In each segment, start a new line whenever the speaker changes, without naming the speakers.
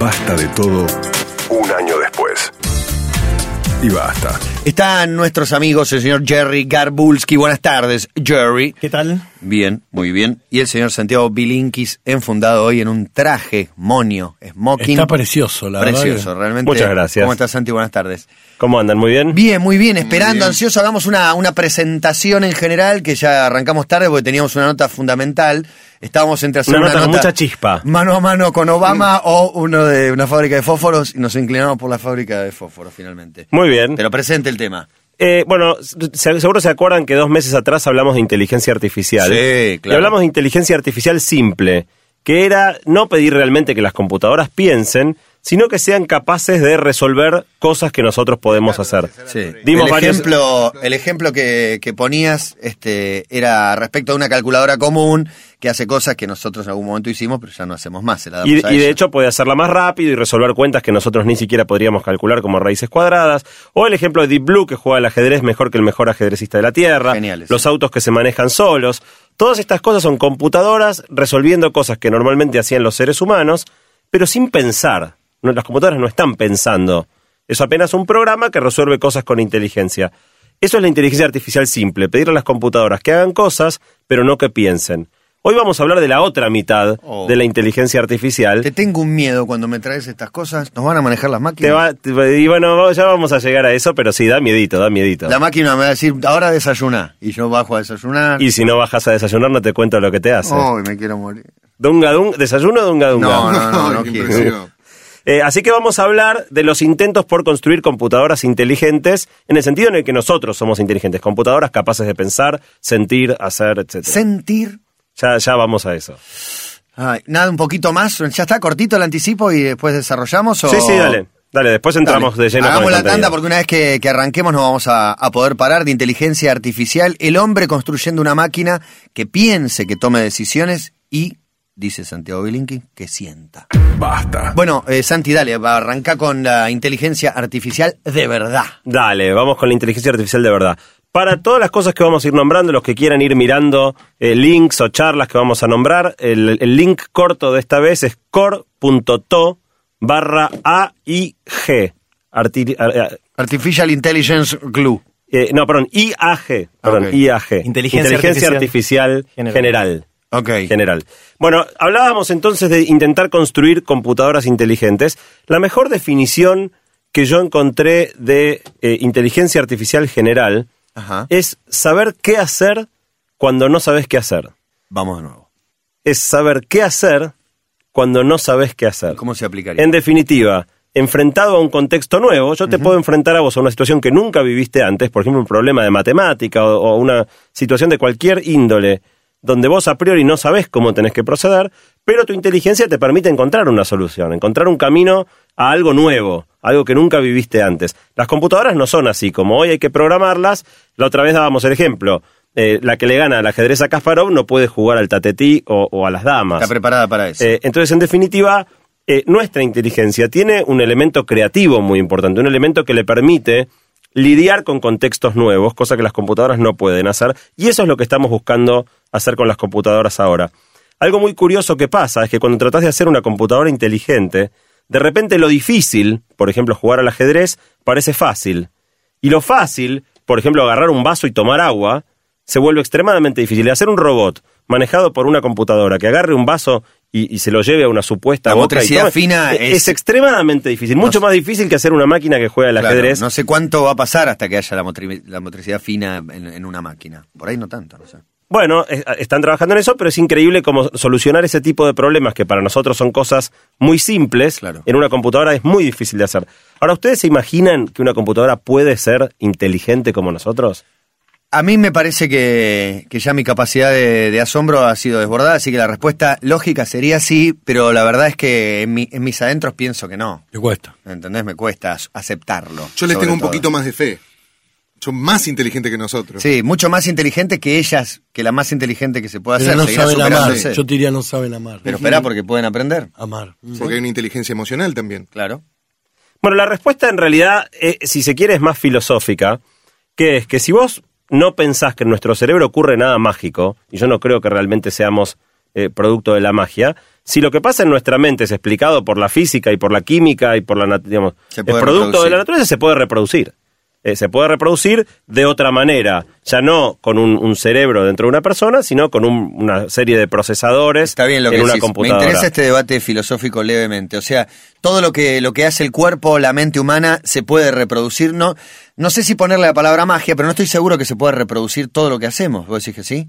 Basta de todo un año después. Y basta.
Están nuestros amigos, el señor Jerry Garbulski. Buenas tardes, Jerry.
¿Qué tal?
Bien, muy bien. Y el señor Santiago Bilinkis, enfundado hoy en un traje monio, smoking.
Está precioso, la verdad.
Precioso, realmente.
Muchas gracias.
¿Cómo estás, Santi? Buenas tardes.
¿Cómo andan? ¿Muy bien?
Bien, muy bien, esperando, ansioso. Hagamos una, una presentación en general, que ya arrancamos tarde porque teníamos una nota fundamental. Estábamos entre hacer
Una
una,
nota con mucha chispa.
mano a mano con Obama o uno de una fábrica de fósforos y nos inclinamos por la fábrica de fósforos finalmente.
Muy bien.
Pero presente el tema.
Eh, bueno, se- seguro se acuerdan que dos meses atrás hablamos de inteligencia artificial.
Sí, claro.
Y hablamos de inteligencia artificial simple, que era no pedir realmente que las computadoras piensen, sino que sean capaces de resolver cosas que nosotros podemos hacer.
Sí.
Dimos
el
varios-
ejemplo, el ejemplo que, que ponías este, era respecto a una calculadora común que hace cosas que nosotros en algún momento hicimos, pero ya no hacemos más. Se la damos
Y,
a
y de hecho puede hacerla más rápido y resolver cuentas que nosotros ni siquiera podríamos calcular como raíces cuadradas. O el ejemplo de Deep Blue que juega al ajedrez mejor que el mejor ajedrecista de la Tierra.
Geniales.
Los autos que se manejan solos. Todas estas cosas son computadoras resolviendo cosas que normalmente hacían los seres humanos, pero sin pensar. Las computadoras no están pensando. Es apenas un programa que resuelve cosas con inteligencia. Eso es la inteligencia artificial simple, pedirle a las computadoras que hagan cosas, pero no que piensen. Hoy vamos a hablar de la otra mitad
Oh.
de la inteligencia artificial.
Te tengo un miedo cuando me traes estas cosas. ¿Nos van a manejar las máquinas?
Te va- te- y bueno, ya vamos a llegar a eso, pero sí, da miedito, da miedito.
La máquina me va a decir, ahora desayuná. Y yo bajo a desayunar.
Y si no bajas a desayunar, no te cuento lo que te hace.
Ay, me quiero morir.
Dunga, dung, ¿Desayuno o dunga, dunga?
No, no, no, no
Qué
quiero.
Eh, así que vamos a hablar de los intentos por construir computadoras inteligentes, en el sentido en el que nosotros somos inteligentes, computadoras capaces de pensar, sentir, hacer, etc.
Sentir.
Ya, ya vamos a eso.
Ay, nada, un poquito más. ¿Ya está cortito el anticipo y después desarrollamos? O...
Sí, sí, dale. Dale, después entramos
Dale.
de lleno
Hagamos
con el
la tanda porque una vez que, que arranquemos no vamos a, a poder parar de inteligencia artificial. El hombre construyendo una máquina que piense, que tome decisiones y, dice Santiago Bilinki, que sienta.
Basta.
Bueno, eh, Santi, dale, va a arrancar con la inteligencia artificial de verdad.
Dale, vamos con la inteligencia artificial de verdad. Para todas las cosas que vamos a ir nombrando, los que quieran ir mirando eh, links o charlas que vamos a nombrar, el, el link corto de esta vez es core.to barra AIG. Arti- ar- ar-
Artificial Intelligence Glue.
eh, no, perdón, IAG. Perdón. IAG.
Inteligencia
Artificial,
General.
General.
Ok.
General. Bueno, hablábamos entonces de intentar construir computadoras inteligentes. La mejor definición que yo encontré de eh, inteligencia artificial general
Ajá.
es saber qué hacer cuando no sabes qué hacer.
Vamos de nuevo.
Es saber qué hacer cuando no sabes qué hacer.
¿Cómo se aplicaría?
En definitiva, enfrentado a un contexto nuevo, yo te puedo enfrentar a vos a una situación que nunca viviste antes, por ejemplo, un problema de matemática o, o una situación de cualquier índole, donde vos a priori no sabés cómo tenés que proceder, pero tu inteligencia te permite encontrar una solución, encontrar un camino a algo nuevo, algo que nunca viviste antes. Las computadoras no son así, como hoy hay que programarlas, la otra vez dábamos el ejemplo. eh, la que le gana al ajedrez a Kasparov no puede jugar al tatetí o, o a las damas.
Está preparada para eso.
Eh, entonces, en definitiva, eh, nuestra inteligencia tiene un elemento creativo muy importante, un elemento que le permite lidiar con contextos nuevos, cosa que las computadoras no pueden hacer, y eso es lo que estamos buscando hacer con las computadoras ahora. Algo muy curioso que pasa es que cuando tratás de hacer una computadora inteligente, de repente lo difícil, por ejemplo, jugar al ajedrez, parece fácil. Y lo fácil, por ejemplo, agarrar un vaso y tomar agua, se vuelve extremadamente difícil. Y hacer un robot manejado por una computadora que agarre un vaso y, y se lo lleve a una supuesta
La
boca y
motricidad
tome,
fina
es,
es-
extremadamente difícil. Mucho más difícil que hacer una máquina que juega al
Claro,
ajedrez.
No sé cuánto va a pasar hasta que haya la, motri- la motricidad fina en, en una máquina. Por ahí no tanto, no sé.
Bueno, es- están trabajando en eso, pero es increíble cómo solucionar ese tipo de problemas que para nosotros son cosas muy simples,
Claro.
en una computadora es muy difícil de hacer. Ahora, ¿ustedes se imaginan que una computadora puede ser inteligente como nosotros?
A mí me parece que, que ya mi capacidad de, de asombro ha sido desbordada, así que la respuesta lógica sería sí, pero la verdad es que en, mi- en mis adentros pienso que no.
Le cuesta.
¿Entendés? Me cuesta aceptarlo.
Yo les tengo un
todo.
poquito más de fe. Son más inteligentes que nosotros.
Sí, mucho más inteligente que ellas, que la más inteligente que se pueda
Pero
hacer.
no saben amar. Yo te diría no saben amar.
Pero espera, porque pueden aprender.
Amar.
Porque hay una inteligencia emocional también.
Claro.
Bueno, la respuesta en realidad, eh, si se quiere, es más filosófica, que es que si vos no pensás que en nuestro cerebro ocurre nada mágico, y yo no creo que realmente seamos eh, producto de la magia. Si lo que pasa en nuestra mente es explicado por la física y por la química y por la digamos, producto de la naturaleza se puede reproducir. Eh, se puede reproducir de otra manera, ya no con un, un cerebro dentro de una persona, sino con un- una serie de procesadores
Está bien lo
en
que
una
decís. Me
computadora.
interesa este debate filosófico levemente. O sea, todo lo que, lo que hace el cuerpo, la mente humana, se puede reproducir. No, no sé si ponerle la palabra magia, pero no estoy seguro que se pueda reproducir todo lo que hacemos. ¿Vos decís que sí?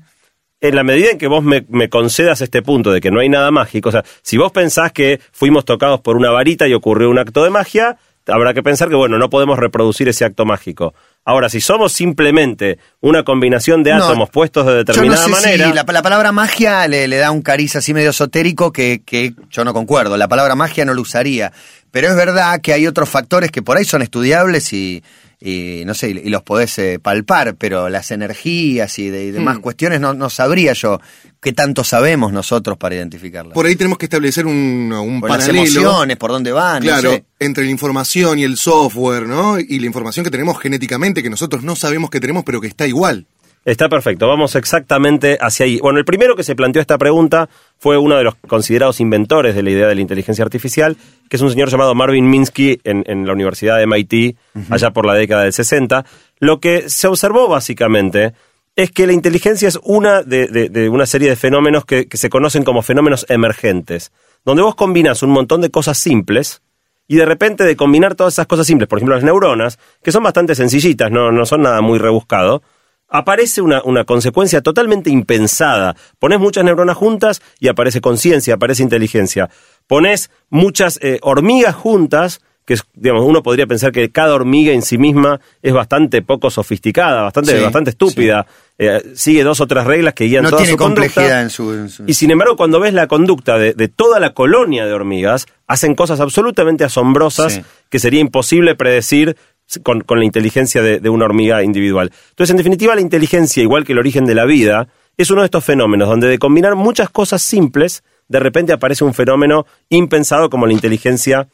en la medida en que vos me, me concedas este punto de que no hay nada mágico, o sea, si vos pensás que fuimos tocados por una varita y ocurrió un acto de magia, habrá que pensar que, bueno, no podemos reproducir ese acto mágico. Ahora, si somos simplemente una combinación de
No,
átomos puestos de determinada
yo no sé
manera...
Si la, la palabra magia le, le da un cariz así medio esotérico que, que yo no concuerdo. La palabra magia no lo usaría. Pero es verdad que hay otros factores que por ahí son estudiables y, y, no sé, y los podés eh, palpar, pero las energías y, de- y demás cuestiones no, no sabría yo qué tanto sabemos nosotros para identificarlas.
Por ahí tenemos que establecer un, un
Por las emociones, por dónde van, no
Claro,
sé.
entre la información y el software, ¿no? Y la información que tenemos genéticamente, que nosotros no sabemos que tenemos, pero que está igual.
Está perfecto, vamos exactamente hacia ahí. Bueno, el primero que se planteó esta pregunta fue uno de los considerados inventores de la idea de la inteligencia artificial, que es un señor llamado Marvin Minsky en, en la Universidad de MIT, allá por la década del 60. Lo que se observó básicamente es que la inteligencia es una de, de- de una serie de fenómenos que, que se conocen como fenómenos emergentes, donde vos combinas un montón de cosas simples, y de repente de combinar todas esas cosas simples, por ejemplo las neuronas, que son bastante sencillitas, no, no son nada muy rebuscado, aparece una, una consecuencia totalmente impensada. Pones muchas neuronas juntas y aparece conciencia, aparece inteligencia. Pones muchas eh, hormigas juntas, que es, digamos, uno podría pensar que cada hormiga en sí misma es bastante poco sofisticada, bastante,
Sí,
bastante estúpida. Eh, sigue dos o tres reglas que guían
No
toda
tiene
su conducta.
complejidad en su- en su-
Y sin embargo, cuando ves la conducta de, de toda la colonia de hormigas, hacen cosas absolutamente asombrosas
Sí.
que sería imposible predecir con, la inteligencia de, una hormiga individual. Entonces, en definitiva, la inteligencia, igual que el origen de la vida, es uno de estos fenómenos donde de combinar muchas cosas simples, de repente aparece un fenómeno impensado como la inteligencia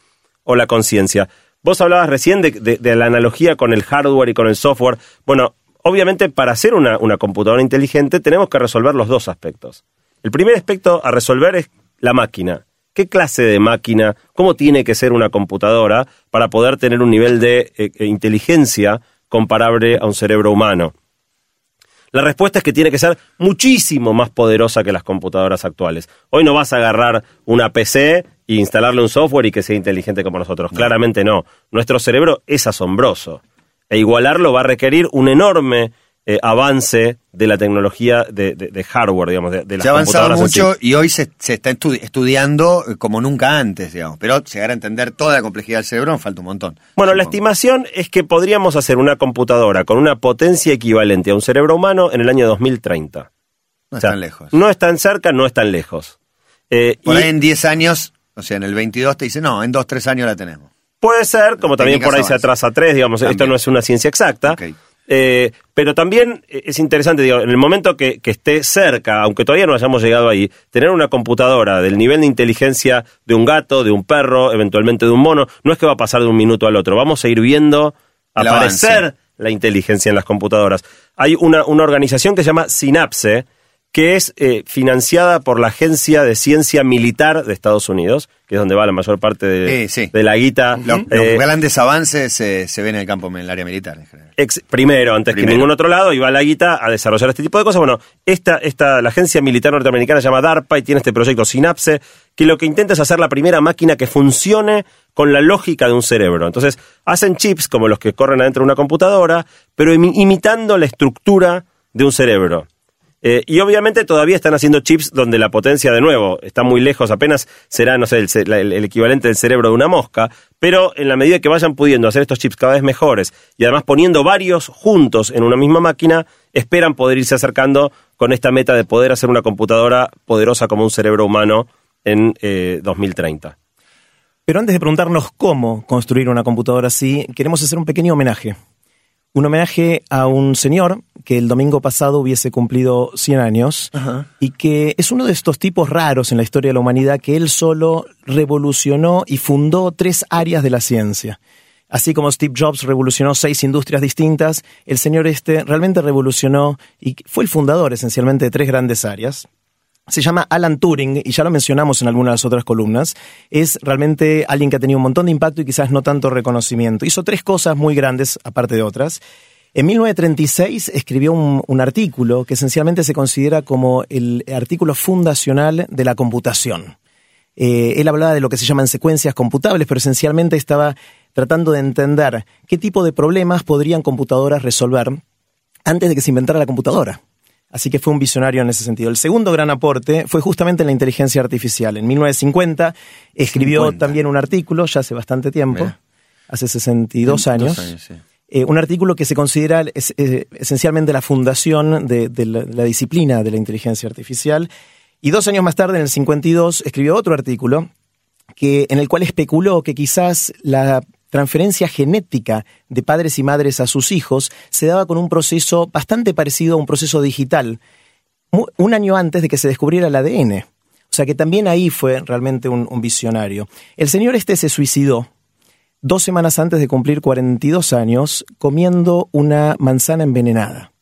o la conciencia. Vos hablabas recién de, de- de la analogía con el hardware y con el software. Bueno, obviamente para hacer una, una computadora inteligente tenemos que resolver los dos aspectos. El primer aspecto a resolver es la máquina. ¿Qué clase de máquina, cómo tiene que ser una computadora para poder tener un nivel de eh, eh, inteligencia comparable a un cerebro humano? La respuesta es que tiene que ser muchísimo más poderosa que las computadoras actuales. Hoy no vas a agarrar una PC e instalarle un software y que sea inteligente como nosotros. Claramente no. Nuestro cerebro es asombroso. E igualarlo va a requerir un enorme eh, avance de la tecnología de, de- de hardware, digamos, de, de las
Se ha avanzado mucho y hoy se, se está estu- estudiando eh, como nunca antes, digamos. Pero llegar a entender toda la complejidad del cerebro nos falta un montón.
Bueno, la estimación es que podríamos hacer una computadora con una potencia equivalente a un cerebro humano en el año 2030.
No
O sea,
están lejos.
No es tan cerca, no es tan lejos. Eh,
Por
y
ahí en 10 años, o sea, en el 22 te dice, no, en 2, 3 años la tenemos.
puede ser, como también por ahí se atrasa tres, digamos, esto no es una ciencia exacta. Eh, pero también es interesante, digo, en el momento que, que esté cerca, aunque todavía no hayamos llegado ahí, tener una computadora del nivel de inteligencia de un gato, de un perro, eventualmente de un mono, no es que va a pasar de un minuto al otro, vamos a ir viendo
El
aparecer
avance.
la inteligencia en las computadoras. Hay una, una organización que se llama Synapse, que es eh, financiada por la Agencia de Ciencia Militar de Estados Unidos, que es donde va la mayor parte de,
Eh, sí.
de la guita.
Los, los
Eh,
grandes avances se, se ven en el campo, en el área militar en general.
ex- primero, antes que
Primero.
ningún otro lado, y va la guita a desarrollar este tipo de cosas. Bueno, esta, esta, la agencia militar norteamericana se llama DARPA y tiene este proyecto Synapse, que lo que intenta es hacer la primera máquina que funcione con la lógica de un cerebro. Entonces, hacen chips como los que corren adentro de una computadora, pero imi- imitando la estructura de un cerebro. Eh, y obviamente todavía están haciendo chips donde la potencia, de nuevo, está muy lejos, apenas será, no sé, el, el- equivalente del cerebro de una mosca, pero en la medida que vayan pudiendo hacer estos chips cada vez mejores y además poniendo varios juntos en una misma máquina, esperan poder irse acercando con esta meta de poder hacer una computadora poderosa como un cerebro humano en eh, 2030.
Pero antes de preguntarnos cómo construir una computadora así, queremos hacer un pequeño homenaje. Un homenaje a un señor que el domingo pasado hubiese cumplido 100 años y que es uno de estos tipos raros en la historia de la humanidad que él solo revolucionó y fundó tres áreas de la ciencia. Así como Steve Jobs revolucionó seis industrias distintas, el señor este realmente revolucionó y fue el fundador esencialmente de tres grandes áreas. Se llama Alan Turing, y ya lo mencionamos en algunas de las otras columnas, es realmente alguien que ha tenido un montón de impacto y quizás no tanto reconocimiento. Hizo tres cosas muy grandes, aparte de otras. En 1936 escribió un, un artículo que esencialmente se considera como el artículo fundacional de la computación. Eh, él hablaba de lo que se llaman secuencias computables, pero esencialmente estaba tratando de entender qué tipo de problemas podrían computadoras resolver antes de que se inventara la computadora. Así que fue un visionario en ese sentido. El segundo gran aporte fue justamente en la inteligencia artificial. En 1950 escribió
50.
también un artículo, ya hace bastante tiempo,
Mira.
hace 62 años,
años, sí.
eh, un artículo que se considera es- eh, esencialmente la fundación de, de la, la disciplina de la inteligencia artificial. Y dos años más tarde, en el 52, escribió otro artículo que, en el cual especuló que quizás la transferencia genética de padres y madres a sus hijos se daba con un proceso bastante parecido a un proceso digital, un año antes de que se descubriera el ADN. O sea que también ahí fue realmente un, un visionario. El señor este se suicidó dos semanas antes de cumplir 42 años comiendo una manzana envenenada.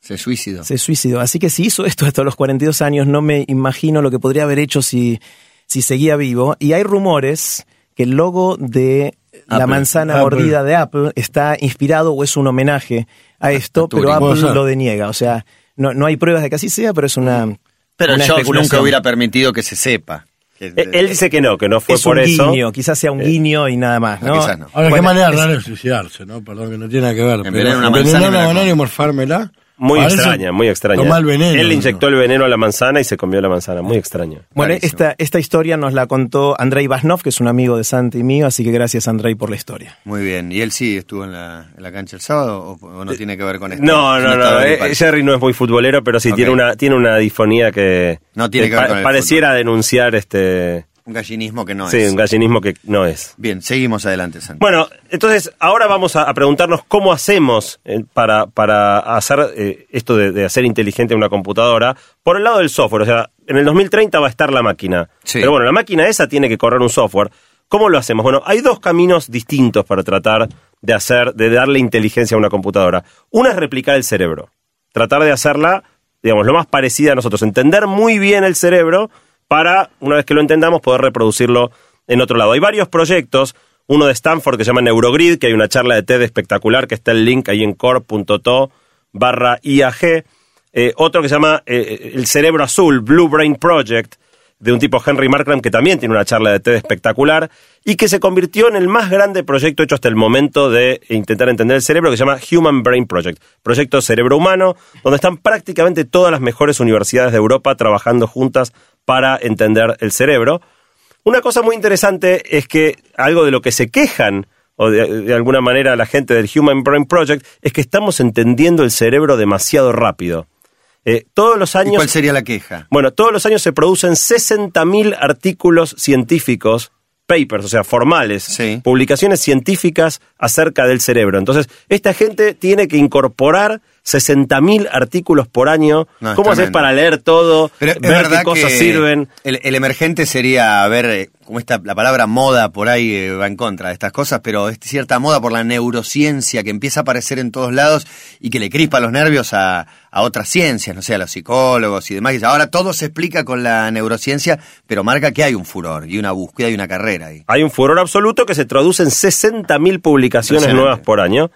Se suicidó.
Se suicidó. Así que si hizo esto hasta los 42 años, no me imagino lo que podría haber hecho si, si seguía vivo. Y hay rumores que el logo de la
Apple.
manzana
Apple.
mordida de Apple está inspirado o es un homenaje a esto,
Turing.
pero Apple
ser.
lo deniega. O sea, no, no hay pruebas de que así sea, pero es una.
Pero
una
Jobs nunca hubiera permitido que se sepa. Que-
Eh, Él dice que no, que no fue
es
por
un
eso.
guiño, quizás sea un guiño y nada más,
No,
¿no?
quizás no.
Ahora, qué
Bueno,
manera
es-
rara de suicidarse, ¿no? Perdón, que no tiene nada que ver.
Envenenar
pero
una
envenenar
manzana me
una
la
banana y morfármela.
Muy
parece
extraña, muy extraña.
Tomar el veneno.
Él
¿no?
inyectó el veneno a la manzana y se comió la manzana. Muy extraño.
Bueno, esta, esta historia nos la contó Andrei Vasnov, que es un amigo de Santi y mío, así que gracias Andrei por la historia.
Muy bien. ¿Y él sí estuvo en la, en la cancha el sábado o, o no tiene que ver con esto?
No, no, no.
gripal.
eh, Jerry no es muy futbolero, pero sí tiene una tiene una difonía que,
No tiene que ver con el
pareciera denunciar este
Un gallinismo que no
sí,
es.
un gallinismo que no es.
Bien, seguimos adelante, Santi.
Bueno, entonces ahora vamos a, a preguntarnos cómo hacemos eh, para, para hacer eh, esto de, de hacer inteligente una computadora por el lado del software. O sea, en el 2030 va a estar la máquina.
Sí.
Pero bueno, la máquina esa tiene que correr un software. ¿Cómo lo hacemos? Bueno, hay dos caminos distintos para tratar de hacer, de darle inteligencia a una computadora. Una es replicar el cerebro. Tratar de hacerla, digamos, lo más parecida a nosotros. Entender muy bien el cerebro para, una vez que lo entendamos, poder reproducirlo en otro lado. Hay varios proyectos, uno de Stanford que se llama Neurogrid, que hay una charla de TED espectacular, que está el link ahí en core.to barra IAG. Eh, otro que se llama eh, El Cerebro Azul, Blue Brain Project, de un tipo Henry Markram, que también tiene una charla de TED espectacular, y que se convirtió en el más grande proyecto hecho hasta el momento de intentar entender el cerebro, que se llama Human Brain Project, proyecto cerebro humano, donde están prácticamente todas las mejores universidades de Europa trabajando juntas para entender el cerebro. Una cosa muy interesante es que algo de lo que se quejan, o de, de alguna manera la gente del Human Brain Project, es que estamos entendiendo el cerebro demasiado rápido. Eh, todos los
¿Y
años...
cuál sería la queja?
Bueno, todos los años se producen 60.000 artículos científicos, papers, o sea, formales,
Sí.
publicaciones científicas acerca del cerebro. Entonces, esta gente tiene que incorporar 60.000 artículos por año.
No,
¿Cómo haces para leer todo,
Pero
ver
verdad
qué cosas sirven?
El, el emergente sería ver eh, cómo está la palabra moda por ahí eh, va en contra de estas cosas, pero es cierta moda por la neurociencia que empieza a aparecer en todos lados y que le crispa los nervios a, a otras ciencias, no sé, a los psicólogos y demás. Y ahora todo se explica con la neurociencia, pero marca que hay un furor y una búsqueda y una carrera ahí.
Hay un furor absoluto que se traduce en 60.000 publicaciones nuevas por año.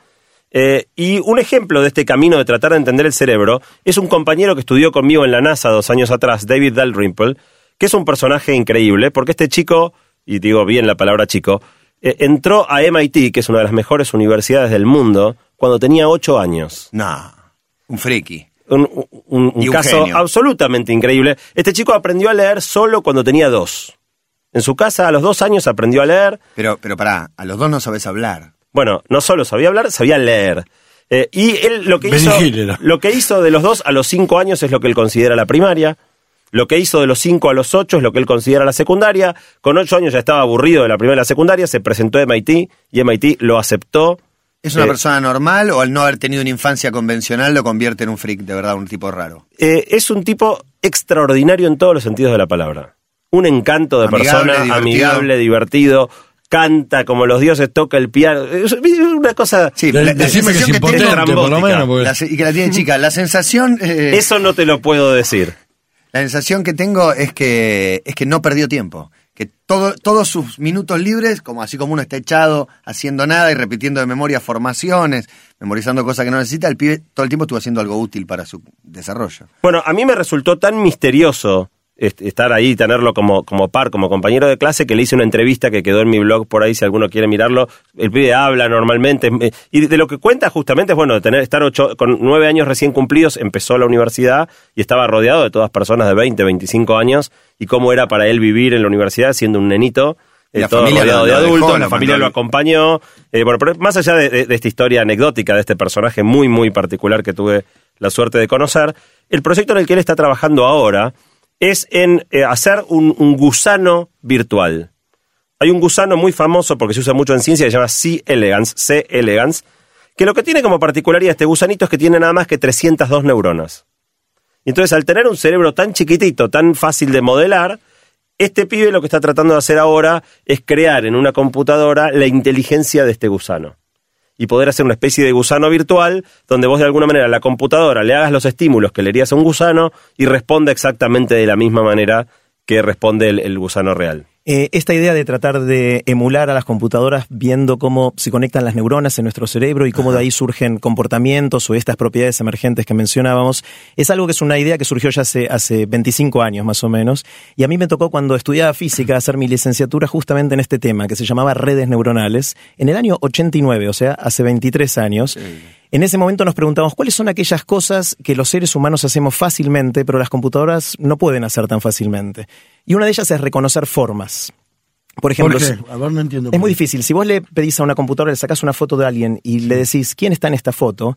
Eh, y un ejemplo de este camino de tratar de entender el cerebro es un compañero que estudió conmigo en la NASA dos años atrás, David Dalrymple, que es un personaje increíble, porque este chico, y digo bien la palabra chico, eh, entró a MIT, que es una de las mejores universidades del mundo, cuando tenía ocho años.
No, un friki.
Un, un- un
Y un
caso
genio.
absolutamente increíble. Este chico aprendió a leer solo cuando tenía dos. En su casa a los dos años aprendió a leer,
Pero, pero pará, a los dos no sabes hablar.
Bueno, no solo sabía hablar, sabía leer. Eh, y él lo que, hizo, lo que hizo de los dos a los cinco años es lo que él considera la primaria. Lo que hizo de los cinco a los ocho es lo que él considera la secundaria. Con ocho años ya estaba aburrido de la primera y la secundaria, se presentó a MIT y MIT lo aceptó.
¿Es una
Eh,
persona normal o al no haber tenido una infancia convencional lo convierte en un freak, de verdad, un tipo raro?
Eh, es un tipo extraordinario en todos los sentidos de la palabra. Un encanto de
Amigable,
persona,
divertido.
amigable, divertido, canta como los dioses, toca el piano. Es una cosa...
Sí, la- la
decime que es
sensación que tengo-
por lo menos. Porque...
la y que la tiene chica. La sensación. eh,
Eso no te lo puedo decir.
La sensación que tengo es que, es que no perdió tiempo. Que todo, todos sus minutos libres, como así como uno está echado haciendo nada y repitiendo de memoria formaciones, memorizando cosas que no necesita, el pibe todo el tiempo estuvo haciendo algo útil para su desarrollo.
Bueno, a mí me resultó tan misterioso estar ahí, tenerlo como, como par, como compañero de clase, que le hice una entrevista que quedó en mi blog por ahí, si alguno quiere mirarlo. El pibe habla normalmente, y de lo que cuenta justamente es, bueno, de tener, estar ocho, con nueve años recién cumplidos, empezó la universidad y estaba rodeado de todas personas de 20, 25 años, y cómo era para él vivir en la universidad siendo un nenito.
Y
eh,
la
todo
familia
rodeado
lo-
de
dejó,
adultos, la familia lo acompañó. Eh, bueno, pero más allá de, de- de esta historia anecdótica de este personaje muy, muy particular que tuve la suerte de conocer, el proyecto en el que él está trabajando ahora es en eh, hacer un, gusano virtual. Hay un gusano muy famoso porque se usa mucho en ciencia que se llama C. elegans, C. elegans, que lo que tiene como particularidad este gusanito es que tiene nada más que 302 neuronas. Y entonces, al tener un cerebro tan chiquitito, tan fácil de modelar, este pibe lo que está tratando de hacer ahora es crear en una computadora la inteligencia de este gusano. Y poder hacer una especie de gusano virtual donde vos de alguna manera a la computadora le hagas los estímulos que le harías a un gusano y responda exactamente de la misma manera que responde el, el gusano real.
Eh, esta idea de tratar de emular a las computadoras viendo cómo se conectan las neuronas en nuestro cerebro y cómo de ahí surgen comportamientos o estas propiedades emergentes que mencionábamos, es algo que es una idea que surgió ya hace, hace 25 años más o menos. Y a mí me tocó cuando estudiaba física hacer mi licenciatura justamente en este tema, que se llamaba redes neuronales, en el año 89, o sea, hace 23 años. En ese momento nos preguntamos cuáles son aquellas cosas que los seres humanos hacemos fácilmente, pero las computadoras no pueden hacer tan fácilmente. Y una de ellas es reconocer formas. Por ejemplo,
¿Por
si-
qué? A ver, no entiendo.
es muy difícil. Si vos le pedís a una computadora, le sacás una foto de alguien y le decís quién está en esta foto,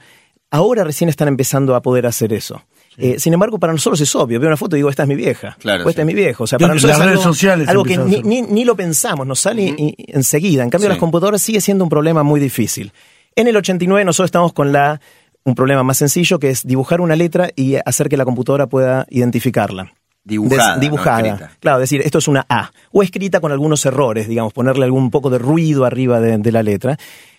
ahora recién están empezando a poder hacer eso. Eh, sin embargo, para nosotros es obvio. Veo una foto y digo, esta es mi vieja.
Claro,
o esta
sí.
es mi viejo. O sea, para nosotros
las
es
redes
algo,
sociales
algo que ni, ni- ni lo pensamos, nos sale y- enseguida. En cambio,
Sí.
las computadoras sigue siendo un problema muy difícil. En el 89 nosotros estamos con la un problema más sencillo que es dibujar una letra y hacer que la computadora pueda identificarla.
Dibujada,
Des- dibujada. Claro, decir, esto es una A. O escrita con algunos errores, digamos, ponerle algún poco de ruido arriba de, de la letra.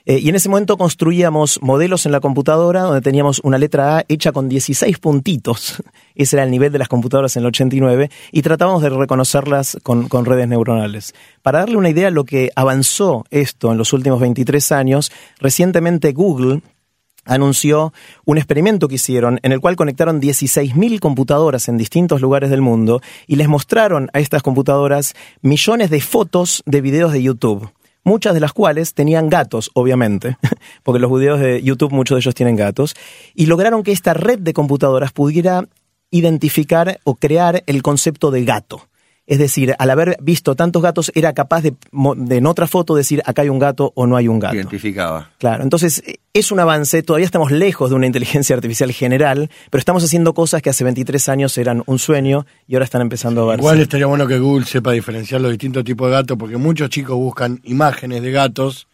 Eh, y en ese momento construíamos modelos en la computadora donde teníamos una letra A hecha con 16 puntitos. Ese era el nivel de las computadoras en el 89. Y tratábamos de reconocerlas con, con redes neuronales. Para darle una idea de lo que avanzó esto en los últimos 23 años, recientemente Google anunció un experimento que hicieron en el cual conectaron 16.000 computadoras en distintos lugares del mundo y les mostraron a estas computadoras millones de fotos de videos de YouTube. Muchas de las cuales tenían gatos, obviamente, porque los videos de YouTube muchos de ellos tienen gatos, y lograron que esta red de computadoras pudiera identificar o crear el concepto de gato. Es decir, al haber visto tantos gatos, era capaz de, de en otra foto decir acá hay un gato o no hay un gato.
Identificaba.
Claro, entonces eh, es un avance, todavía estamos lejos de una inteligencia artificial general, pero estamos haciendo cosas que hace 23 años eran un sueño y ahora están empezando a verse.
Igual estaría bueno que Google sepa diferenciar los distintos tipos de gatos, porque muchos chicos buscan imágenes de gatos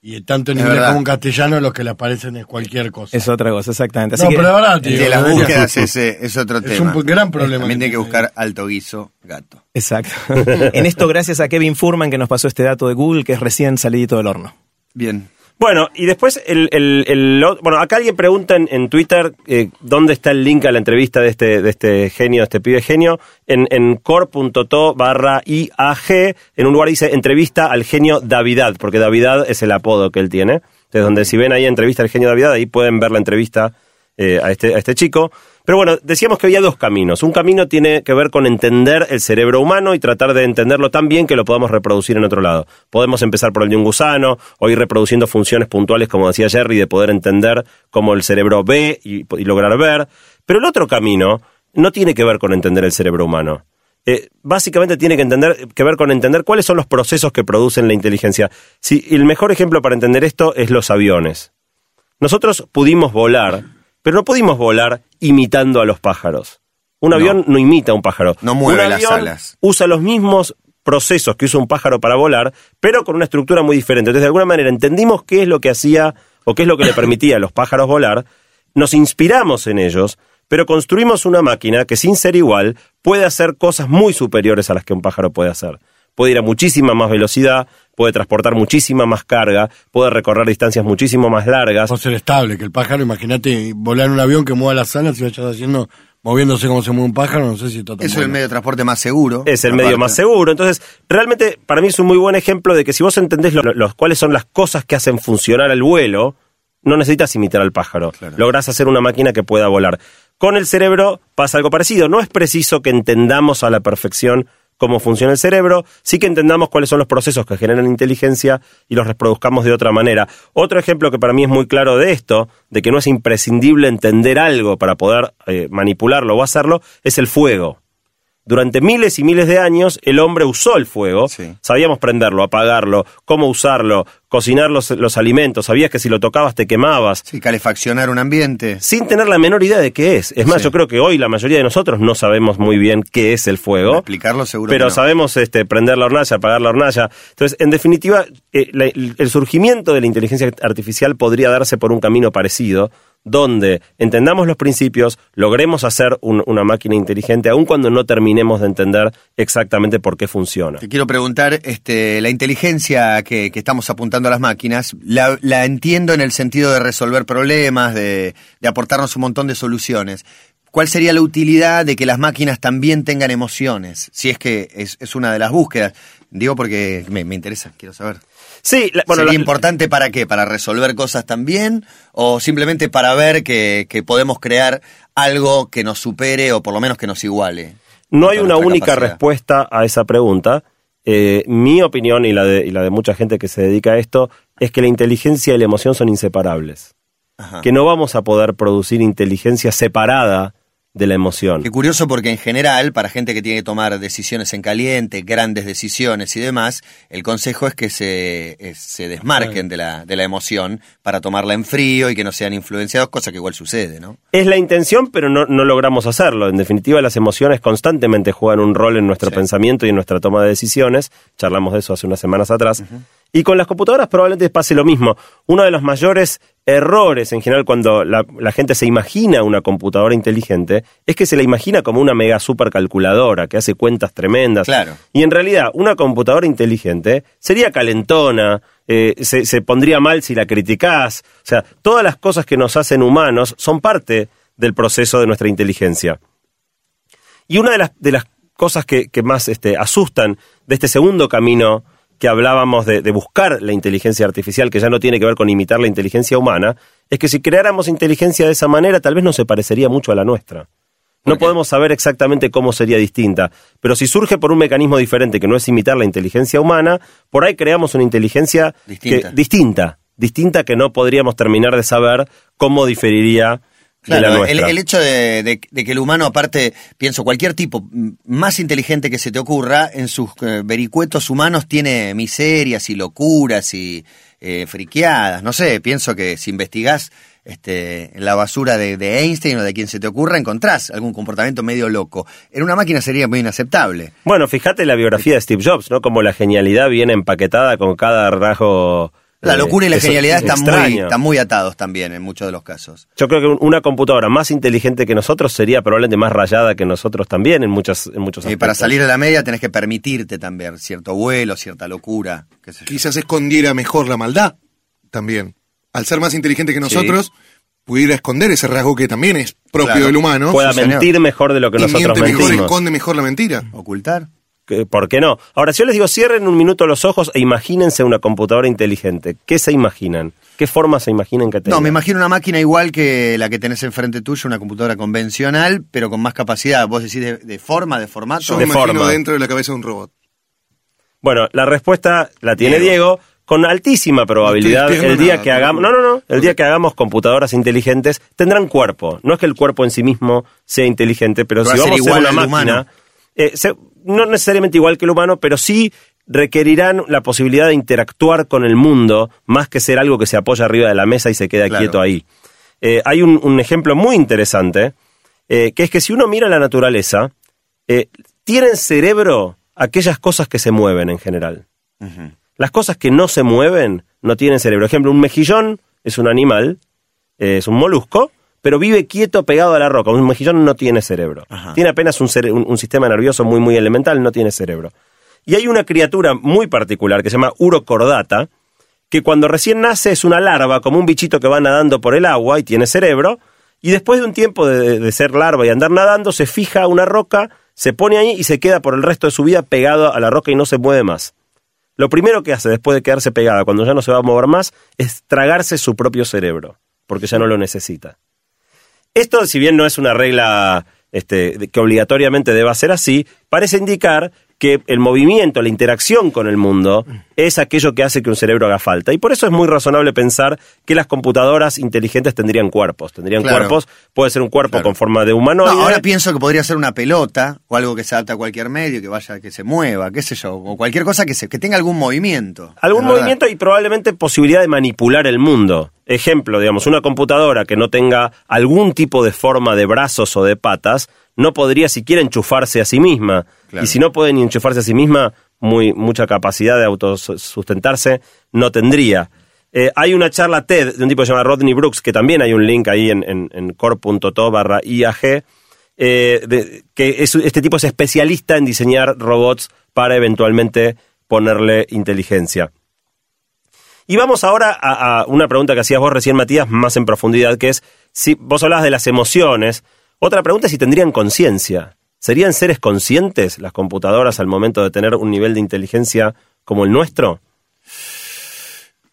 y tanto en
Es
inglés
verdad.
como en castellano lo que le aparecen es cualquier cosa.
Es otra cosa, exactamente. Así
no,
que,
pero de
El las búsquedas ese es otro
Es
tema.
un gran problema
También tiene que buscar alto guiso, gato.
Exacto. en esto, gracias a Kevin Furman que nos pasó este dato de Google, que es recién salidito del horno.
Bien.
Bueno, y después, el, el- el bueno, acá alguien pregunta en, en Twitter eh, dónde está el link a la entrevista de este, de este genio, este pibe genio, en, en core.to barra IAG, en un lugar dice entrevista al genio Davidad, porque Davidad es el apodo que él tiene. Entonces, donde si ven ahí entrevista al genio Davidad, ahí pueden ver la entrevista eh, a, este, a este chico. Pero bueno, decíamos que había dos caminos. Un camino tiene que ver con entender el cerebro humano y tratar de entenderlo tan bien que lo podamos reproducir en otro lado. Podemos empezar por el de un gusano o ir reproduciendo funciones puntuales, como decía Jerry, de poder entender cómo el cerebro ve y, lograr ver. Pero el otro camino no tiene que ver con entender el cerebro humano. Eh, básicamente tiene que, entender, que ver con entender cuáles son los procesos que producen la inteligencia. Si, el mejor ejemplo para entender esto es los aviones. Nosotros pudimos volar, pero no pudimos volar imitando a los pájaros. Un avión no imita a un pájaro.
No mueve
un
las alas.
Usa los mismos procesos que usa un pájaro para volar, pero con una estructura muy diferente. Entonces, de alguna manera, entendimos qué es lo que hacía o qué es lo que le permitía a los pájaros volar, nos inspiramos en ellos, pero construimos una máquina que, sin ser igual, puede hacer cosas muy superiores a las que un pájaro puede hacer. Puede ir a muchísima más velocidad, puede transportar muchísima más carga, puede recorrer distancias muchísimo más largas.
Puede ser estable, que el pájaro, imagínate volar en un avión que mueva las alas y vayas haciendo moviéndose como se mueve un pájaro, no sé si está tan
Eso es el medio de transporte más seguro.
es el medio más seguro. Entonces, realmente para mí es un muy buen ejemplo de que si vos entendés lo- los cuáles son las cosas que hacen funcionar el vuelo, no necesitas imitar al pájaro. Lográs hacer una máquina que pueda volar. Con el cerebro pasa algo parecido. No es preciso que entendamos a la perfección cómo funciona el cerebro, sí que entendamos cuáles son los procesos que generan inteligencia y los reproduzcamos de otra manera. Otro ejemplo que para mí es muy claro de esto, de que no es imprescindible entender algo para poder eh, manipularlo o hacerlo, es el fuego. Durante miles y miles de años el hombre usó el fuego,
Sí.
sabíamos prenderlo, apagarlo, cómo usarlo, cocinar los, los alimentos, sabías que si lo tocabas te quemabas,
Sí, calefaccionar un ambiente.
sin tener la menor idea de qué es. Es más,
Sí.
yo creo que hoy la mayoría de nosotros no sabemos muy bien qué es el fuego.
Explicarlo seguro
Pero
que no.
sabemos este, prender la hornalla, apagar la hornalla. Entonces, en definitiva, eh, la- el surgimiento de la inteligencia artificial podría darse por un camino parecido, donde entendamos los principios, logremos hacer un- una máquina inteligente, aun cuando no terminemos de entender exactamente por qué funciona.
Te quiero preguntar, este, la inteligencia que, estamos apuntando a las máquinas, la, entiendo en el sentido de resolver problemas, de, aportarnos un montón de soluciones. ¿Cuál sería la utilidad de que las máquinas también tengan emociones? Si es que es una de las búsquedas. Digo porque me, me interesa, quiero saber.
Sí, la- bueno,
¿Sería
la-
importante para qué? ¿Para resolver cosas también? ¿O simplemente para ver que, que podemos crear algo que nos supere o por lo menos que nos iguale?
No hay una única
capacidad.
respuesta a esa pregunta. Eh, mi opinión y la, de, y la de mucha gente que se dedica a esto es que la inteligencia y la emoción son inseparables.
Ajá.
Que no vamos a poder producir inteligencia separada de la emoción.
Qué curioso porque en general, para gente que tiene que tomar decisiones en caliente, grandes decisiones y demás, el consejo es que se, se desmarquen de la, de la emoción para tomarla en frío y que no sean influenciados, cosa que igual sucede, ¿no?
Es la intención, pero no, no logramos hacerlo. En definitiva, las emociones constantemente juegan un rol en nuestro
Sí.
pensamiento y en nuestra toma de decisiones. Charlamos de eso hace unas semanas atrás. Y con las computadoras probablemente pase lo mismo. Uno de los mayores errores en general cuando la, la gente se imagina una computadora inteligente es que se la imagina como una mega supercalculadora que hace cuentas tremendas.
Claro.
Y en realidad, una computadora inteligente sería calentona, eh, se, se pondría mal si la criticás. O sea, todas las cosas que nos hacen humanos son parte del proceso de nuestra inteligencia. Y una de las, de las cosas que, que más este, asustan de este segundo camino que hablábamos de, de buscar la inteligencia artificial, que ya no tiene que ver con imitar la inteligencia humana, es que si creáramos inteligencia de esa manera, tal vez no se parecería mucho a la nuestra. No podemos saber exactamente cómo sería distinta, pero si surge por un mecanismo diferente que no es imitar la inteligencia humana, por ahí creamos una inteligencia que-
Distinta.
distinta, distinta que no podríamos terminar de saber cómo diferiría
Claro, el,
nuestra.
el hecho de, de- de que el humano, aparte, pienso, cualquier tipo más inteligente que se te ocurra, en sus eh, vericuetos humanos tiene miserias y locuras y eh, friqueadas. No sé, pienso que si investigás este, la basura de, de Einstein o de quien se te ocurra, encontrás algún comportamiento medio loco. En una máquina sería muy inaceptable.
Bueno, fíjate la biografía de Steve Jobs, ¿no? Como la genialidad viene empaquetada con cada rasgo.
La
eh,
locura y la genialidad están muy, están muy atados también en muchos de los casos.
Yo creo que un- una computadora más inteligente que nosotros sería probablemente más rayada que nosotros también en muchas en muchos
Y para
aspectos.
salir de la media tenés que permitirte también cierto vuelo, cierta locura. qué sé yo.
Quizás escondiera mejor la maldad también. Al ser más inteligente que nosotros, pudiera esconder ese rasgo que también es propio
Claro.
del humano.
pueda mentir mejor de lo que
y
nosotros
miente mejor,
mentimos.
esconde mejor la mentira.
¿Ocultar?
¿Por qué no? Ahora, si yo les digo, cierren un minuto los ojos e imagínense una computadora inteligente. ¿Qué se imaginan? ¿Qué forma se imaginan que tenga?
No, me imagino una máquina igual que la que tenés enfrente tuyo, una computadora convencional, pero con más capacidad. Vos decís de, de forma, de formato.
Yo
De
me imagino
forma.
dentro de la cabeza de un robot.
Bueno, la respuesta la tiene Diego, con altísima probabilidad.
No
el día
nada,
que hagamos, no, no, no, el día que hagamos computadoras inteligentes tendrán cuerpo. No es que el cuerpo en sí mismo sea inteligente, pero
Pero
si
va a ser
vamos a
igual
una máquina, eh, se- no necesariamente igual que el humano, pero sí requerirán la posibilidad de interactuar con el mundo más que ser algo que se apoya arriba de la mesa y se queda
Claro.
quieto ahí. Eh, hay un, un ejemplo muy interesante, eh, que es que si uno mira la naturaleza, eh, tienen cerebro aquellas cosas que se mueven en general. Las cosas que no se mueven no tienen cerebro. Ejemplo, un mejillón es un animal, es un molusco, pero vive quieto pegado a la roca. Un mejillón no tiene cerebro.
Ajá.
Tiene apenas un, cere- un- un sistema nervioso muy, muy elemental, no tiene cerebro. Y hay una criatura muy particular que se llama urocordata, que cuando recién nace es una larva, como un bichito que va nadando por el agua y tiene cerebro, y después de un tiempo de, de ser larva y andar nadando, se fija a una roca, se pone ahí y se queda por el resto de su vida pegado a la roca y no se mueve más. Lo primero que hace después de quedarse pegada, cuando ya no se va a mover más, es tragarse su propio cerebro, porque ya no lo necesita. Esto, si bien no es una regla este, que obligatoriamente deba ser así, parece indicar que el movimiento, la interacción con el mundo, es aquello que hace que un cerebro haga falta. Y por eso es muy razonable pensar que las computadoras inteligentes tendrían cuerpos. Tendrían
Claro.
cuerpos, puede ser un cuerpo
Claro.
con forma de
No,
humanoide.
ahora pienso que podría ser una pelota o algo que se adapte a cualquier medio, que vaya, que se mueva, qué sé yo, o cualquier cosa que, se, que tenga algún movimiento.
algún
verdad.
movimiento y probablemente posibilidad de manipular el mundo. Ejemplo, digamos, una computadora que no tenga algún tipo de forma de brazos o de patas, no podría siquiera enchufarse a sí misma.
Claro.
Y si no puede ni enchufarse a sí misma, muy, mucha capacidad de autosustentarse no tendría. Eh, hay una charla TED de un tipo que se llama Rodney Brooks, que también hay un link ahí en, en, en core.to barra IAG, eh, de- que es- este tipo es especialista en diseñar robots para eventualmente ponerle inteligencia. Y vamos ahora a, a una pregunta que hacías vos recién, Matías, más en profundidad, que es, si vos hablabas de las emociones, otra pregunta es si tendrían conciencia. ¿Serían seres conscientes las computadoras al momento de tener un nivel de inteligencia como el nuestro?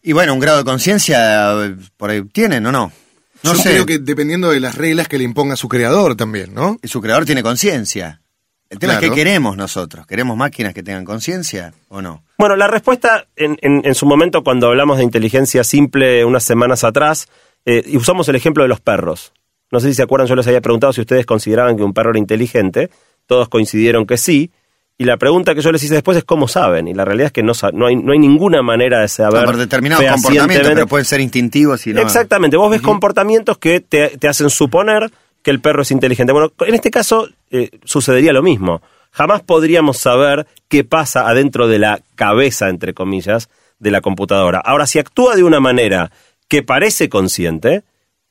Y bueno, un grado de conciencia eh, por ahí tienen o no. No
Yo
sé.
creo que dependiendo de las reglas que le imponga su creador también, ¿no?
Y su creador tiene conciencia. El tema es qué queremos nosotros. ¿Queremos máquinas que tengan conciencia o no?
Bueno, la respuesta en, en- en su momento cuando hablamos de inteligencia simple unas semanas atrás, eh, y usamos el ejemplo de los perros. No sé si se acuerdan, yo les había preguntado si ustedes consideraban que un perro era inteligente, todos coincidieron que sí, y la pregunta que yo les hice después es cómo saben, y la realidad es que no, no, hay, no hay ninguna manera de saber.
por determinados comportamientos, pero pueden ser instintivos y no.
Exactamente, vos ves comportamientos que te, te hacen suponer que el perro es inteligente. Bueno, en este caso eh, sucedería lo mismo. Jamás podríamos saber qué pasa adentro de la cabeza, entre comillas, de la computadora. Ahora, si actúa de una manera que parece consciente,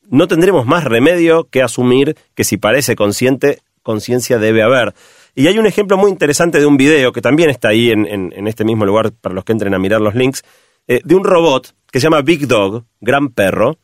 no tendremos más remedio que asumir que si parece consciente, conciencia debe haber. Y hay un ejemplo muy interesante de un video que también está ahí en, en- este mismo lugar para los que entren a mirar los links, eh, de un robot que se llama Big Dog, Gran Perro.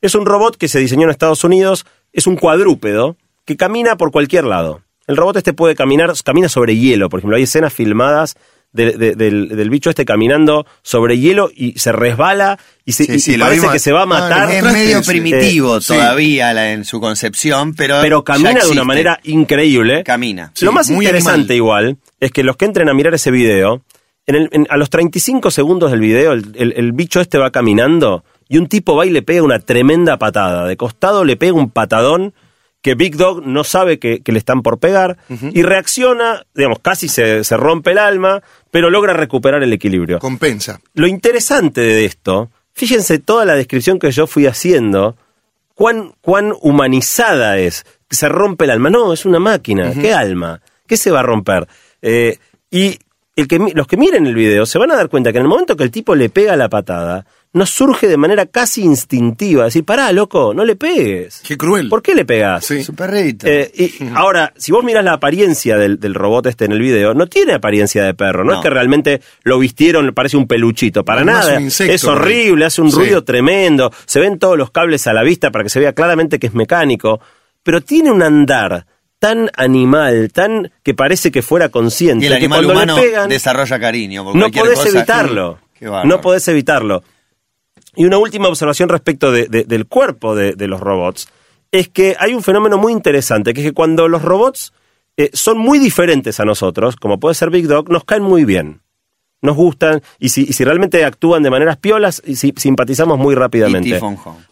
Es un robot que se diseñó en Estados Unidos, es un cuadrúpedo que camina por cualquier lado. El robot este puede caminar, camina sobre hielo, por ejemplo, hay escenas filmadas de- de- del, del bicho este caminando sobre hielo y se resbala y, se,
Sí,
y-
sí,
y
lo
parece
vimos.
que se va a matar.
Es medio primitivo
Eh, sí.
todavía la- en su concepción, pero.
pero
ya
camina de una manera increíble.
Camina.
Sí,
Lo más
muy
interesante
animal.
igual es que los que entren a mirar ese video, en el- en- a los 35 segundos del video, el, el- el bicho este va caminando y un tipo va y le pega una tremenda patada. De costado le pega un patadón que Big Dog no sabe que, que le están por pegar y reacciona, digamos, casi se, se rompe el alma, pero logra recuperar el equilibrio.
Compensa.
Lo interesante de esto, fíjense toda la descripción que yo fui haciendo, cuán, cuán humanizada es. Se rompe el alma. No, es una máquina. ¿Qué alma? ¿Qué se va a romper? Eh, y el que, mi- los que miren el video se van a dar cuenta que en el momento que el tipo le pega la patada, nos surge de manera casi instintiva. Decir, pará, loco, no le pegues.
Qué cruel.
¿Por qué le pegas?
Sí.
Su perrito.
Eh, y ahora, si vos mirás la apariencia del, del robot este en el video, no tiene apariencia de perro, no,
No.
es que realmente lo vistieron, parece un peluchito, para
No, es
nada.
un insecto,
es horrible, hace un
Sí.
ruido tremendo, se ven todos los cables a la vista para que se vea claramente que es mecánico, pero tiene un andar tan animal, tan que parece que fuera consciente,
y el
que
animal
cuando
humano
le pegan,
desarrolla cariño. por
no podés
cosa.
evitarlo. No podés evitarlo. Y una última observación respecto de- de- del cuerpo de, de los robots es que hay un fenómeno muy interesante, que es que cuando los robots eh, son muy diferentes a nosotros, como puede ser Big Dog, nos caen muy bien. Nos gustan y si, y si realmente actúan de maneras piolas, y si, simpatizamos muy rápidamente.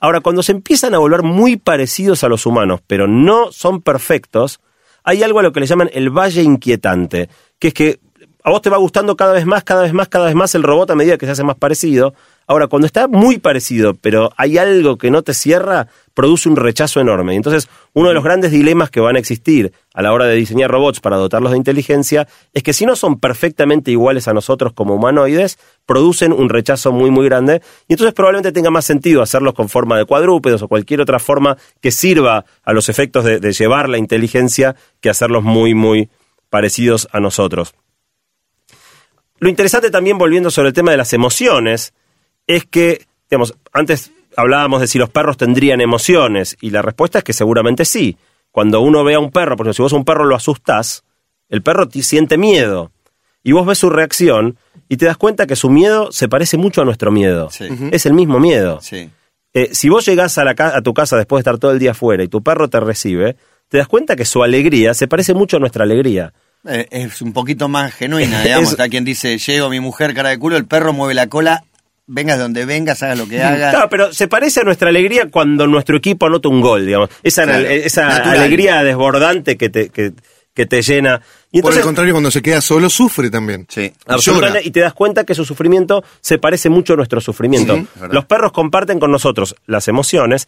Ahora, cuando se empiezan a volver muy parecidos a los humanos, pero no son perfectos, hay algo a lo que le llaman el valle inquietante, que es que a vos te va gustando cada vez más, cada vez más, cada vez más el robot a medida que se hace más parecido. Ahora, cuando está muy parecido, pero hay algo que no te cierra, produce un rechazo enorme. Entonces, uno de los grandes dilemas que van a existir a la hora de diseñar robots para dotarlos de inteligencia es que si no son perfectamente iguales a nosotros como humanoides, producen un rechazo muy, muy grande. Y entonces probablemente tenga más sentido hacerlos con forma de cuadrúpedos o cualquier otra forma que sirva a los efectos de, de llevar la inteligencia que hacerlos muy, muy parecidos a nosotros. Lo interesante también, volviendo sobre el tema de las emociones, es que digamos, antes hablábamos de si los perros tendrían emociones, y la respuesta es que seguramente sí. Cuando uno ve a un perro, por ejemplo, si vos a un perro lo asustás, el perro te siente miedo. Y vos ves su reacción y te das cuenta que su miedo se parece mucho a nuestro miedo.
Sí.
Es el mismo miedo.
Sí.
Eh, si vos llegás a, la ca- a tu casa después de estar todo el día afuera y tu perro te recibe, te das cuenta que su alegría se parece mucho a nuestra alegría.
Eh, Es un poquito más genuina, digamos.
Es-
Está quien dice, llego mi mujer cara de culo, el perro mueve la cola, vengas de donde vengas, hagas lo que hagas.
Claro, pero se parece a nuestra alegría cuando nuestro equipo anota un gol, digamos. Esa,
Claro,
esa
natural.
alegría desbordante que te, que, que te llena. Y
Por el contrario, cuando se queda solo, sufre también.
Sí.
Absolutamente,
Llora.
y te das cuenta que su sufrimiento se parece mucho a nuestro sufrimiento.
Sí,
los perros comparten con nosotros las emociones,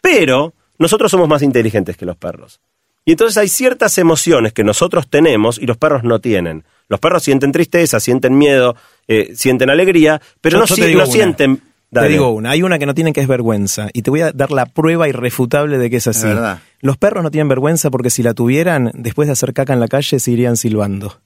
pero nosotros somos más inteligentes que los perros. Y entonces hay ciertas emociones que nosotros tenemos y los perros no tienen. Los perros sienten tristeza, sienten miedo, eh, sienten alegría, pero
Yo-
no,
yo
si-
te digo
no
una.
sienten...
Te digo una, hay una que no tienen que es vergüenza. Y te voy a dar la prueba irrefutable de que es así.
verdad.
Los perros no tienen vergüenza porque si la tuvieran, después de hacer caca en la calle, se irían silbando.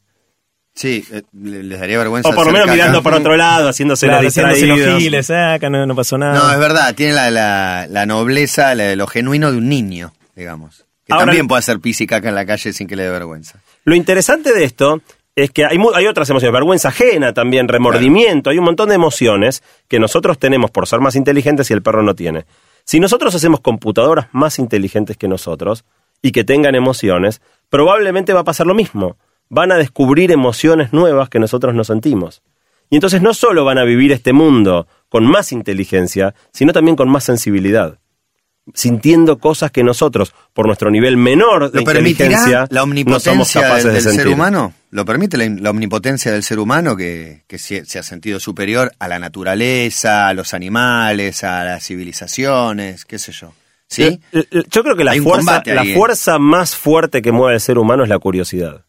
Sí, eh, le- les daría vergüenza.
O por lo menos
caca.
mirando para otro lado, haciéndose
Claro,
los
haciéndose los
distraídos.
giles, ah, acá no, no pasó nada.
No, es verdad, tiene la, la, la nobleza, la- lo genuino de un niño, digamos. Que
Ahora-
también puede hacer pis y caca en la calle sin que le dé vergüenza.
Lo interesante de esto es que hay, otras emociones, vergüenza ajena también, remordimiento, hay un montón de emociones que nosotros tenemos por ser más inteligentes y el perro no tiene. Si nosotros hacemos computadoras más inteligentes que nosotros y que tengan emociones, probablemente va a pasar lo mismo. Van a descubrir emociones nuevas que nosotros no sentimos. Y entonces no solo van a vivir este mundo con más inteligencia, sino también con más sensibilidad. Sintiendo cosas que nosotros, por nuestro nivel menor de
¿Lo permitirá
inteligencia,
la
no somos
omnipotencia
capaces
del,
de
del ser
sentir.
humano? ¿Lo permite la, la omnipotencia del ser humano que, que se, se ha sentido superior a la naturaleza, a los animales, a las civilizaciones, qué sé yo? ¿Sí?
Yo creo que la fuerza, la fuerza más fuerte que mueve al ser humano es la curiosidad.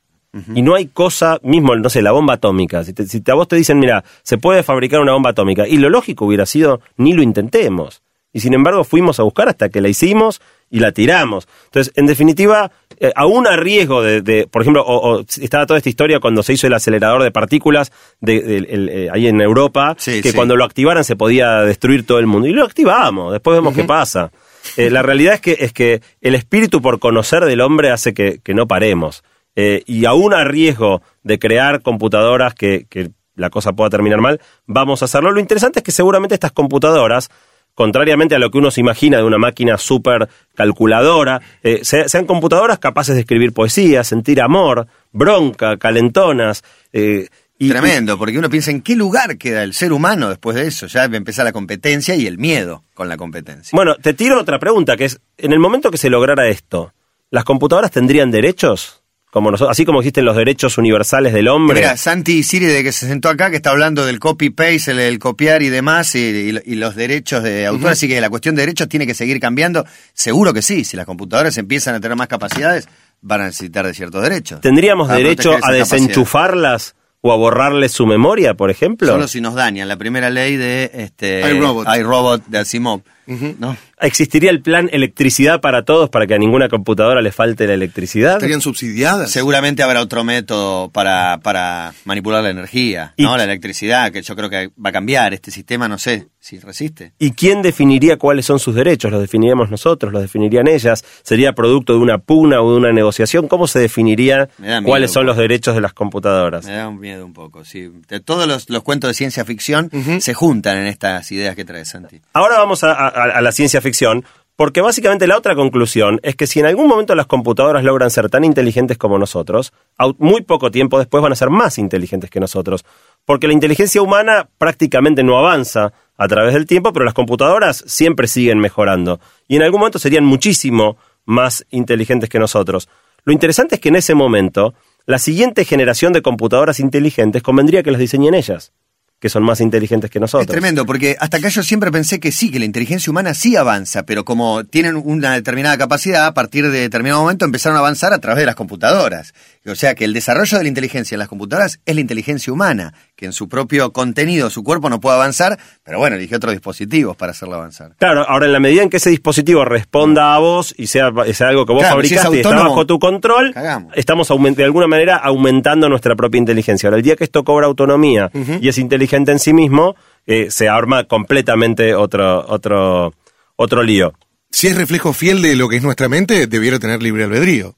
Y no hay cosa, mismo, no sé, la bomba atómica. Si, te- si a vos te dicen, mira, se puede fabricar una bomba atómica, y lo lógico hubiera sido, ni lo intentemos. Y sin embargo fuimos a buscar hasta que la hicimos y la tiramos. Entonces, en definitiva, eh, aún a riesgo de, de- por ejemplo, o, o estaba toda esta historia cuando se hizo el acelerador de partículas de, de- el- eh, ahí en Europa,
Sí,
que
sí.
cuando lo activaran se podía destruir todo el mundo. Y lo activamos, después vemos qué pasa. Eh, la realidad es que, es que el espíritu por conocer del hombre hace que, que no paremos. Eh, y aún a riesgo de crear computadoras que, que la cosa pueda terminar mal, vamos a hacerlo. Lo interesante es que seguramente estas computadoras, contrariamente a lo que uno se imagina de una máquina súper calculadora, eh, se- sean computadoras capaces de escribir poesía, sentir amor, bronca, calentonas. eh, y-
Tremendo, porque uno piensa en qué lugar queda el ser humano después de eso. Ya empieza la competencia y el miedo con la competencia.
Bueno, te tiro otra pregunta, que es, en el momento que se lograra esto, ¿las computadoras tendrían derechos? Como nosotros, así como existen los derechos universales del hombre.
Mira, Santi Siri, de que se sentó acá, que está hablando del copy-paste, el, el copiar y demás, y, y- y los derechos de autor, así que la cuestión de derechos tiene que seguir cambiando. Seguro que sí, si las computadoras empiezan a tener más capacidades, van a necesitar de ciertos derechos.
¿Tendríamos derecho a desenchufarlas o a borrarles su memoria, por ejemplo?
Solo si nos dañan la primera ley de este
iRobot.
iRobot de Asimov. ¿No?
¿Existiría el plan electricidad para todos para que a ninguna computadora le falte la electricidad?
Estarían subsidiadas.
Seguramente habrá otro método para, para manipular la energía,
Y-
¿no? La electricidad, que yo creo que va a cambiar. Este sistema, no sé si resiste.
¿Y quién definiría cuáles son sus derechos? ¿Los definiríamos nosotros? ¿Los definirían ellas? ¿Sería producto de una pugna o de una negociación? ¿Cómo se definiría
miedo,
cuáles son los derechos de las computadoras?
Me da un miedo un poco, sí. De todos los, los cuentos de ciencia ficción se juntan en estas ideas que trae Santi.
Ahora vamos a, a- a la ciencia ficción, porque básicamente la otra conclusión es que si en algún momento las computadoras logran ser tan inteligentes como nosotros, muy poco tiempo después van a ser más inteligentes que nosotros, porque la inteligencia humana prácticamente no avanza a través del tiempo, pero las computadoras siempre siguen mejorando y en algún momento serían muchísimo más inteligentes que nosotros. Lo interesante es que en ese momento la siguiente generación de computadoras inteligentes convendría que las diseñen ellas, que son más inteligentes que nosotros.
Es tremendo, porque hasta acá yo siempre pensé que sí, que la inteligencia humana sí avanza, pero como tienen una determinada capacidad, a partir de determinado momento empezaron a avanzar a través de las computadoras. O sea que el desarrollo de la inteligencia en las computadoras es la inteligencia humana, que en su propio contenido, su cuerpo no puede avanzar, pero bueno, elige otros dispositivos para hacerlo avanzar.
Claro, ahora en la medida en que ese dispositivo responda a vos y sea, sea algo que vos
Claro, si es
fabricaste y está bajo tu control,
cagamos.
estamos de alguna manera aumentando nuestra propia inteligencia. Ahora, el día que esto cobra autonomía y es inteligente en sí mismo, eh, se arma completamente otro, otro, otro lío.
Si es reflejo fiel de lo que es nuestra mente, debiera tener libre albedrío.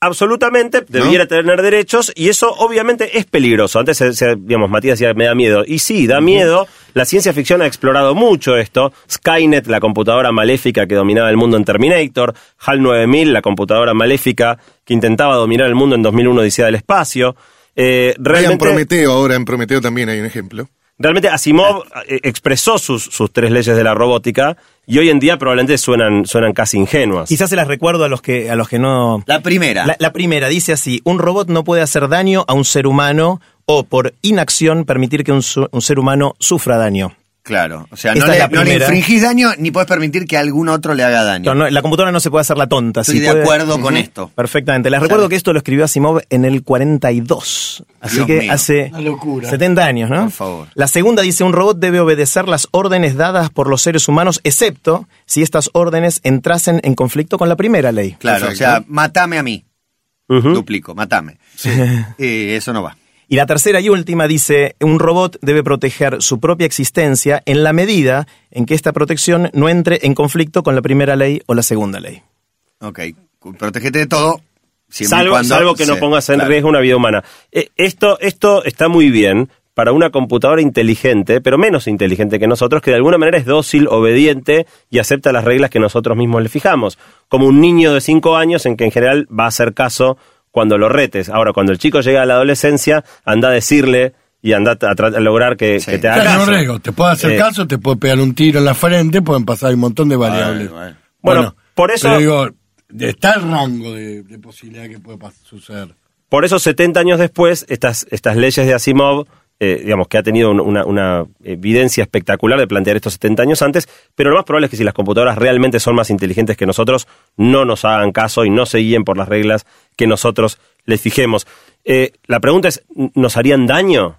Absolutamente, debiera tener derechos y eso obviamente es peligroso. Antes, se- se- digamos, Matías decía, me da miedo. Y sí, da miedo. La ciencia ficción ha explorado mucho esto. Skynet, la computadora maléfica que dominaba el mundo en Terminator. HAL 9000, la computadora maléfica que intentaba dominar el mundo en 2001 Odisea del Espacio. Eh,
Hay en
realmente,
Prometeo, ahora en Prometeo también hay un ejemplo.
realmente Asimov eh, expresó sus, sus tres leyes de la robótica y hoy en día probablemente suenan, suenan casi ingenuas.
Quizás se las recuerdo a los que, a los que no.
La primera.
La, la primera dice así: un robot no puede hacer daño a un ser humano o por inacción permitir que un ser humano sufra daño.
Claro. O sea, no le, no le infringís daño ni podés permitir que algún otro le haga daño.
No, no, la computadora no se puede hacer la tonta.
Estoy
sí
de
puede-
acuerdo con esto.
Perfectamente. Les recuerdo que esto lo escribió Asimov en el 42. Así
Dios
que
mío.
hace
Una locura.
70 años, ¿no?
Por favor.
La segunda dice, un robot debe obedecer las órdenes dadas por los seres humanos, excepto si estas órdenes entrasen en conflicto con la primera ley.
Claro,
Perfecto.
o sea, matame a mí. Duplico, matame. Y eso no va.
Y la tercera y última dice, un robot debe proteger su propia existencia en la medida en que esta protección no entre en conflicto con la primera ley o la segunda ley.
Ok. Protégete de todo.
Salvo,
cuando
salvo que no pongas en
claro.
riesgo una vida humana. Eh, esto, esto está muy bien para una computadora inteligente, pero menos inteligente que nosotros, que de alguna manera es dócil, obediente y acepta las reglas que nosotros mismos le fijamos. Como un niño de 5 años en que en general va a hacer caso cuando lo retes. Ahora, cuando el chico llega a la adolescencia, anda a decirle y anda a, a lograr que,
Sí.
que te haga
Claro,
caso.
no riesgo. Te puede hacer
Eh,
caso, te puede pegar un tiro en la frente, pueden pasar un montón de variables.
bueno.
Bueno, por eso-
Pero digo, está el rango de, de posibilidad que puede suceder.
Por eso, 70 años después, estas, estas leyes de Asimov, eh, digamos que ha tenido un- una, una evidencia espectacular de plantear estos 70 años antes, pero lo más probable es que si las computadoras realmente son más inteligentes que nosotros, no nos hagan caso y no se guíen por las reglas que nosotros les fijemos. Eh, la pregunta es, ¿nos harían daño?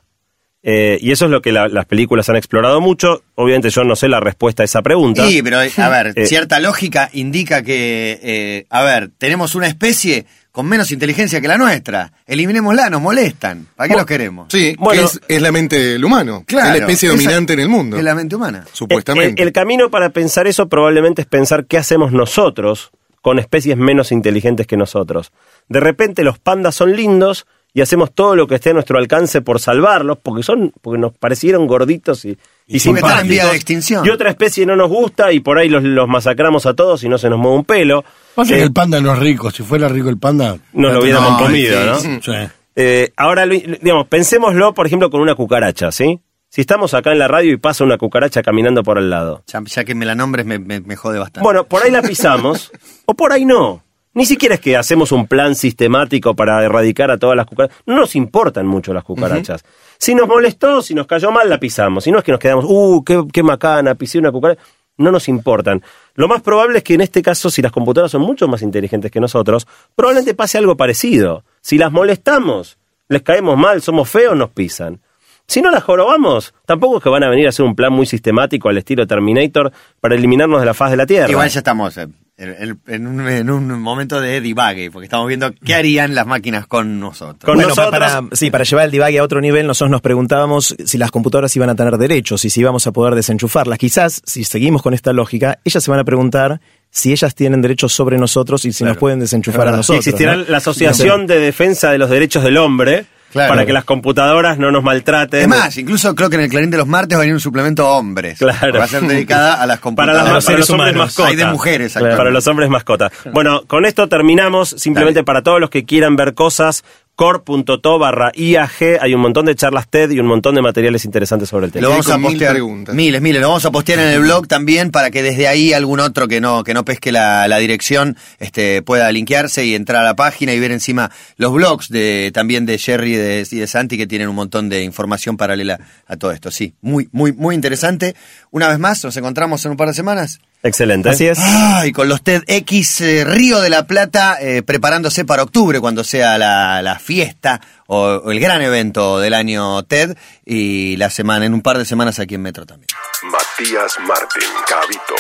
Eh, y eso es lo que la- las películas han explorado mucho. Obviamente yo no sé la respuesta a esa pregunta.
Sí, pero a ver,
Eh,
cierta lógica indica que, eh, a ver, tenemos una especie con menos inteligencia que la nuestra. Eliminémosla, nos molestan. ¿Para qué
Bueno,
los queremos?
Sí,
Bueno.
que es, es la mente del humano.
Claro,
es la especie
esa-
dominante en el mundo.
Es la mente humana.
Supuestamente.
El, el camino para pensar eso probablemente es pensar qué hacemos nosotros con especies menos inteligentes que nosotros. De repente los pandas son lindos y hacemos todo lo que esté a nuestro alcance por salvarlos porque son porque nos parecieron gorditos y, y
vía de extinción.
Y otra especie no nos gusta y por ahí los, los masacramos a todos y no se nos mueve un pelo.
Pasa
Eh,
que el panda no es rico. Si fuera rico el panda.
nos lo hubiéramos
No,
comido,
sí,
¿no?
Sí.
Eh, ahora, lo- digamos, pensémoslo, por ejemplo, con una cucaracha, ¿sí? Si estamos acá en la radio y pasa una cucaracha caminando por al lado.
Ya, ya que me la nombres me, me- me jode bastante.
Bueno, por ahí la pisamos o por ahí no. Ni siquiera es que hacemos un plan sistemático para erradicar a todas las cucarachas. No nos importan mucho las cucarachas. Si nos molestó, si nos cayó mal, la pisamos. Si no es que nos quedamos, uh, qué, qué macana, pisé una cucaracha. No nos importan. Lo más probable es que en este caso, si las computadoras son mucho más inteligentes que nosotros, probablemente pase algo parecido. Si las molestamos, les caemos mal, somos feos, nos pisan. Si no las jorobamos, tampoco es que van a venir a hacer un plan muy sistemático al estilo Terminator para eliminarnos de la faz de la Tierra.
Igual ya estamos eh, en, en un, en un momento de divague, porque estamos viendo qué harían las máquinas con nosotros.
Con
bueno,
nosotros-
para, sí, para llevar el divague a otro nivel, nosotros nos preguntábamos si las computadoras iban a tener derechos y si íbamos a poder desenchufarlas. Quizás, si seguimos con esta lógica, ellas se van a preguntar si ellas tienen derechos sobre nosotros y si nos pueden desenchufar a nosotros.
existirá
¿no?
la Asociación de Defensa de los Derechos del Hombre
Claro.
para que las computadoras no nos maltraten.
Es más, incluso creo que en el Clarín de los martes va a venir un suplemento hombres.
Claro.
Va a ser dedicada a las
para,
computadoras.
las- para los hombres
humanos.
mascotas.
Hay de mujeres,
Claro. Para los hombres mascotas. Bueno, con esto terminamos. Simplemente
Dale.
para todos los que quieran ver cosas, core.to barra IAG. Hay un montón de charlas TED y un montón de materiales interesantes sobre el tema.
Lo vamos a
mil
postear.
preguntas.
Miles, miles. Lo vamos a postear en el blog también para que desde ahí algún otro que no, que no pesque la, la dirección este, pueda linkearse y entrar a la página y ver encima los blogs de también de Jerry y de, y de Santi que tienen un montón de información paralela a todo esto. Sí, muy, muy, muy interesante. Una vez más, nos encontramos en un par de semanas.
Excelente.
Así es.
Ay, con los TEDx eh, Río de la Plata eh, preparándose para octubre cuando sea la, la fiesta o, o el gran evento del año TED y la semana, en un par de semanas aquí en Metro también.
Matías Martín, Cabito,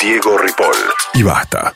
Diego Ripoll. Y basta.